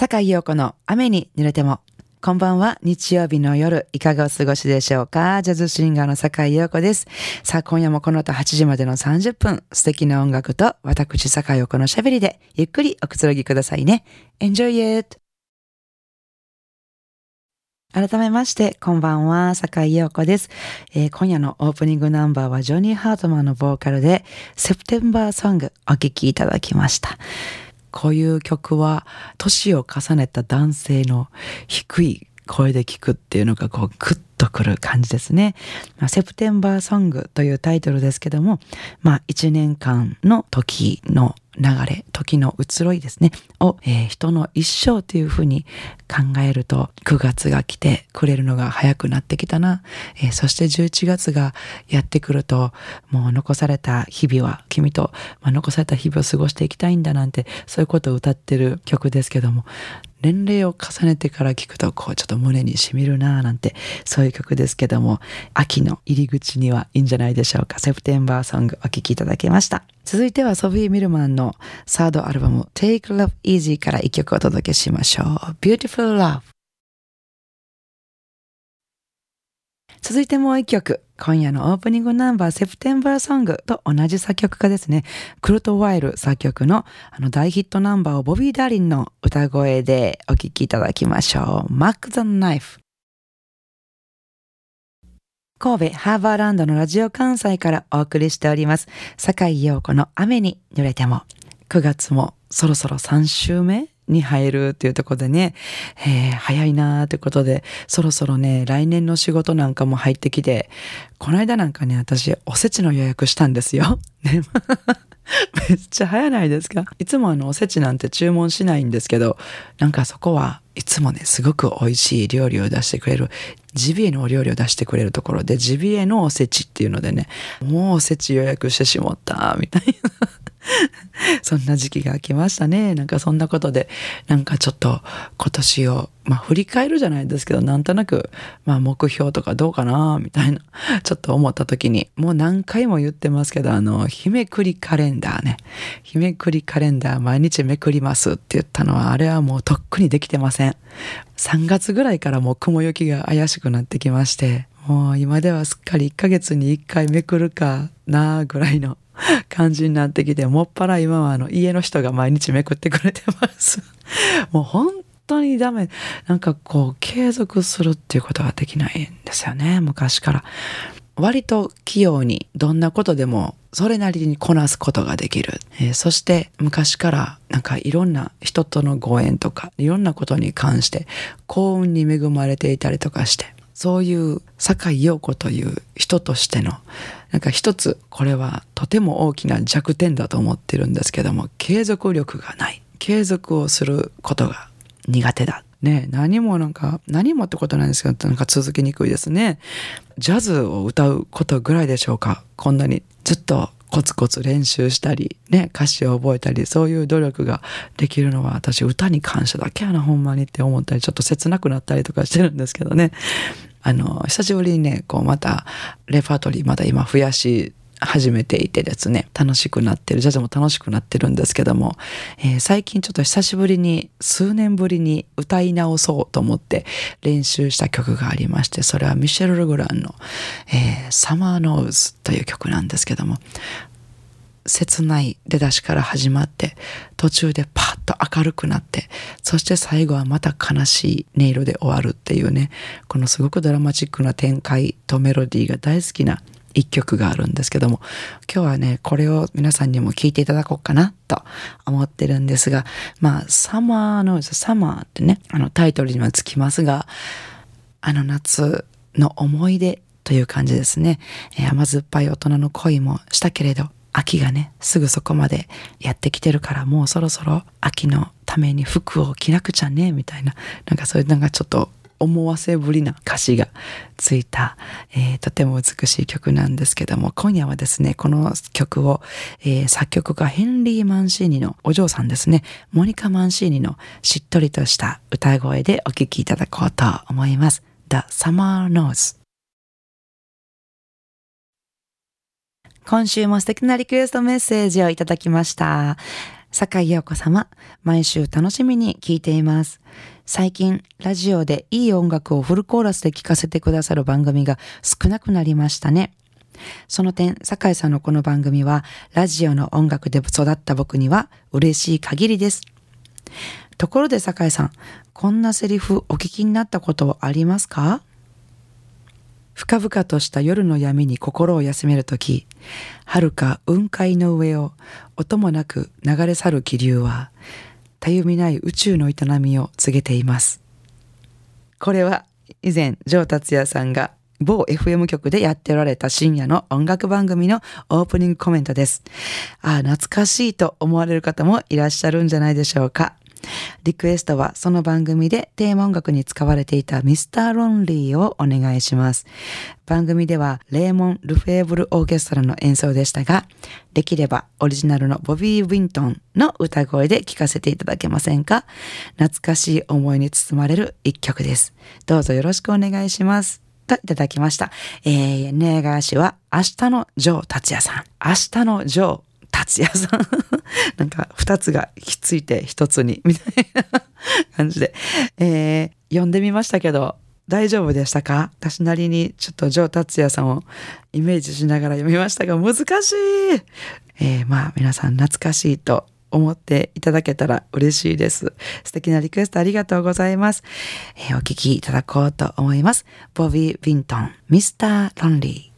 坂井陽子の雨に濡れても。こんばんは。日曜日の夜、いかがお過ごしでしょうか？ジャズシンガーの坂井陽子です。さあ、今夜もこの後8時までの30分、素敵な音楽と私坂井陽子の喋りで、ゆっくりおくつろぎくださいね。Enjoy it! 改めまして、こんばんは、坂井陽子です、えー、今夜のオープニングナンバーはジョニー・ハートマンのボーカルで、セプテンバーソングお聴きいただきました。こういう曲は年を重ねた男性の低い声で聞くっていうのがこうグッとくる感じですね。まあ、セプテンバーソングというタイトルですけども、まあ一年間の時の流れ、時の移ろいですね、を、えー、人の一生というふうに考えると、9月が来てくれるのが早くなってきたな、えー、そして11月がやってくると、もう残された日々は、君と、まあ、残された日々を過ごしていきたいんだなんて、そういうことを歌ってる曲ですけども、年齢を重ねてから聞くと、こう、ちょっと胸にしみるなぁなんて、そういう曲ですけども、秋の入り口にはいいんじゃないでしょうか。セプテンバーソングお聴きいただきました。続いてはソフィー・ミルマンのサードアルバム Take Love Easy から一曲お届けしましょう。Beautiful Love 続いてもう一曲。今夜のオープニングナンバー、セプテンバーソングと同じ作曲家ですね。クルト・ワイル作曲のあの大ヒットナンバーをボビー・ダーリンの歌声でお聴きいただきましょう。マック・ザ・ナイフ。神戸ハーバーランドのラジオ関西からお送りしております。坂井陽子の雨に濡れても。9月もそろそろ3週目に入るっていうところでね、えー、早いなーってことで、そろそろね、来年の仕事なんかも入ってきて、この間なんかね、私、おせちの予約したんですよ。ねめっちゃ早ないですか？いつもあのおせちなんて注文しないんですけど、なんかそこはいつもね、すごく美味しい料理を出してくれる、ジビエのお料理を出してくれるところで、ジビエのおせちっていうのでね、もうおせち予約してしまった、みたいな。そんな時期が来ましたね。なんかそんなことで、なんかちょっと今年を、まあ振り返るじゃないですけど、なんとなく、まあ目標とかどうかな、みたいな、ちょっと思った時に、もう何回も言ってますけど、あの、日めくりカレンダーね。日めくりカレンダー毎日めくりますって言ったのは、あれはもうとっくにできてません。3月ぐらいからもう雲行きが怪しくなってきまして、もう今ではすっかり1ヶ月に1回めくるかなぐらいの 感じになってきて、もっぱら今はあの家の人が毎日めくってくれてます。もう本当にダメ。なんかこう継続するっていうことができないんですよね、昔から。割と器用にどんなことでもそれなりにこなすことができる。えー、そして昔からなんかいろんな人とのご縁とかいろんなことに関して幸運に恵まれていたりとかしてそういう酒井陽子という人としてのなんか一つこれはとても大きな弱点だと思ってるんですけども継続力がない。継続をすることが苦手だ。ね何もなんか何もってことなんですけどなんか続きにくいですね。ジャズを歌うことぐらいでしょうか。こんなにずっとコツコツ練習したり、ね、歌詞を覚えたり、そういう努力ができるのは私歌に感謝だけやな、ほんまにって思ったり、ちょっと切なくなったりとかしてるんですけどね。あの、久しぶりにね、こうまたレパートリーまだ今増やし始めていてですね、楽しくなってる、ジャズも楽しくなってるんですけども、えー、最近ちょっと久しぶりに、数年ぶりに歌い直そうと思って練習した曲がありまして、それはミシェル・ルグランの、えー、サマーノーズという曲なんですけども、切ない出だしから始まって途中でパッと明るくなってそして最後はまた悲しい音色で終わるっていうねこのすごくドラマチックな展開とメロディーが大好きな一曲があるんですけども今日はねこれを皆さんにも聴いていただこうかなと思ってるんですがまあサマーのサマーってねあのタイトルにはつきますがあの夏の思い出という感じですね、えー、甘酸っぱい大人の恋もしたけれど秋がね、すぐそこまでやってきてるからもうそろそろ秋のために服を着なくちゃね、みたいな、なんかそういうなんかちょっと思わせぶりな歌詞がついた、えー、とても美しい曲なんですけども、今夜はですね、この曲を、えー、作曲家ヘンリー・マンシーニのお嬢さんですね、モニカ・マンシーニのしっとりとした歌声でお聴きいただこうと思います。The Summer Nose 今週も素敵なリクエストメッセージをいただきました。坂井陽子様、毎週楽しみに聞いています。最近、ラジオでいい音楽をフルコーラスで聴かせてくださる番組が少なくなりましたね。その点、坂井さんのこの番組は、ラジオの音楽で育った僕には嬉しい限りです。ところで坂井さん、こんなセリフお聞きになったことありますか？深々とした夜の闇に心を休めるとき、遥か雲海の上を音もなく流れ去る気流は、たゆみない宇宙の営みを告げています。これは以前、ジョー達也さんが某 FM 局でやっておられた深夜の音楽番組のオープニングコメントです。ああ、懐かしいと思われる方もいらっしゃるんじゃないでしょうか。リクエストはその番組でテーマ音楽に使われていたミスターロンリーをお願いします。番組ではレーモン・ルフェーブルオーケストラの演奏でしたが、できればオリジナルのボビー・ウィントンの歌声で聴かせていただけませんか？懐かしい思いに包まれる一曲です。どうぞよろしくお願いします。といただきました。えー、ネーガー氏は明日のジョー達也さん。明日のジョー達也さん。なんか二つがひっついて一つに、みたいな感じで、えー、読んでみましたけど、大丈夫でしたか？私なりにちょっとジョー達也さんをイメージしながら読みましたが難しいえー、まあ皆さん懐かしいと思っていただけたら嬉しいです。素敵なリクエストありがとうございます。えー、お聞きいただこうと思います。ボビー・ウィントン、ミスター・ロンリー。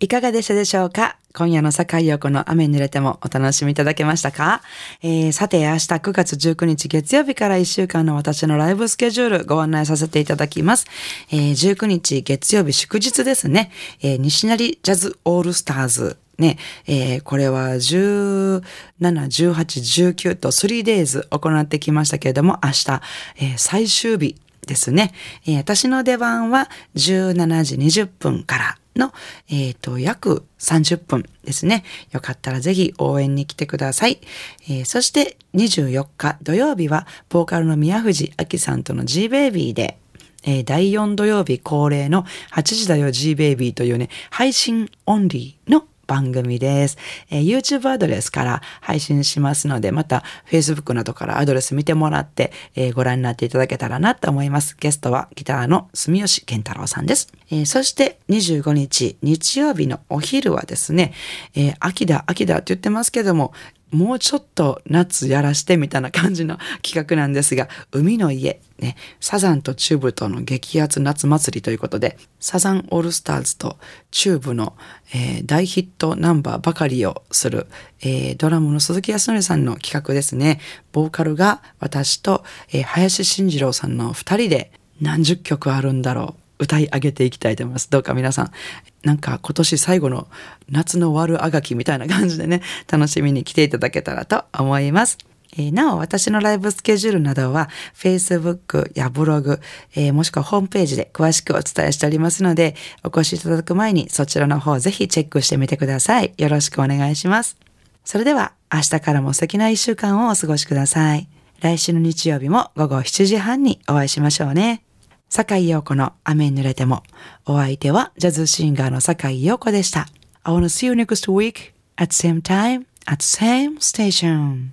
いかがでしたでしょうか？今夜の坂井陽子の雨に濡れてもお楽しみいただけましたか、えー、さて明日9月19日月曜日から1週間の私のライブスケジュールご案内させていただきます。えー、19日月曜日祝日ですね。えー、西成ジャズオールスターズね、えー、これは17、18、19と 3days 行ってきましたけれども、明日、えー、最終日ですね、えー。私の出番は17時20分からの、えっ、ー、と、約30分ですね。よかったらぜひ応援に来てください。えー、そして24日土曜日は、ボーカルの宮藤明さんとの G ベイビーで、えー、第4土曜日恒例の8時だよ G ベイビーというね、配信オンリーの番組です、えー、YouTube アドレスから配信しますので、また Facebook などからアドレス見てもらって、えー、ご覧になっていただけたらなと思います。ゲストはギターの住吉健太郎さんです。えー、そして25日日曜日のお昼はですね、え秋だ秋だって言ってますけども、もうちょっと夏やらしてみたいな感じの企画なんですが、海の家、ね、サザンとチューブとの激アツ夏祭りということで、サザンオールスターズとチューブの、えー、大ヒットナンバーばかりをする、えー、ドラムの鈴木康則さんの企画ですね。ボーカルが私と、えー、林慎二郎さんの二人で何十曲あるんだろう。歌い上げていきたいと思います。どうか皆さん、なんか今年最後の夏の悪あがきみたいな感じでね、楽しみに来ていただけたらと思います。えー、なお、私のライブスケジュールなどは、Facebook やブログ、えー、もしくはホームページで詳しくお伝えしておりますので、お越しいただく前にそちらの方ぜひチェックしてみてください。よろしくお願いします。それでは、明日からも素敵な一週間をお過ごしください。来週の日曜日も午後7時半にお会いしましょうね。坂井陽子の雨に濡れても。お相手はジャズシンガーの坂井陽子でした。I wanna see you next week at same time at same station.